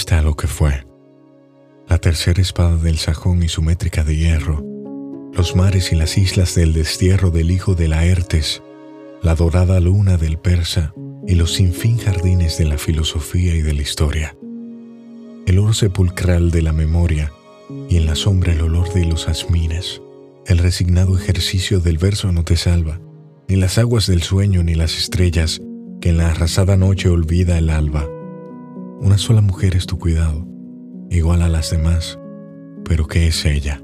está lo que fue. La tercera espada del sajón y su métrica de hierro, los mares y las islas del destierro del hijo de Laertes, la dorada luna del persa y los sinfín jardines de la filosofía y de la historia. El oro sepulcral de la memoria y en la sombra el olor de los jazmines. El resignado ejercicio del verso no te salva, ni las aguas del sueño ni las estrellas que en la arrasada noche olvida el alba. Una sola mujer es tu cuidado, igual a las demás, pero ¿qué es ella?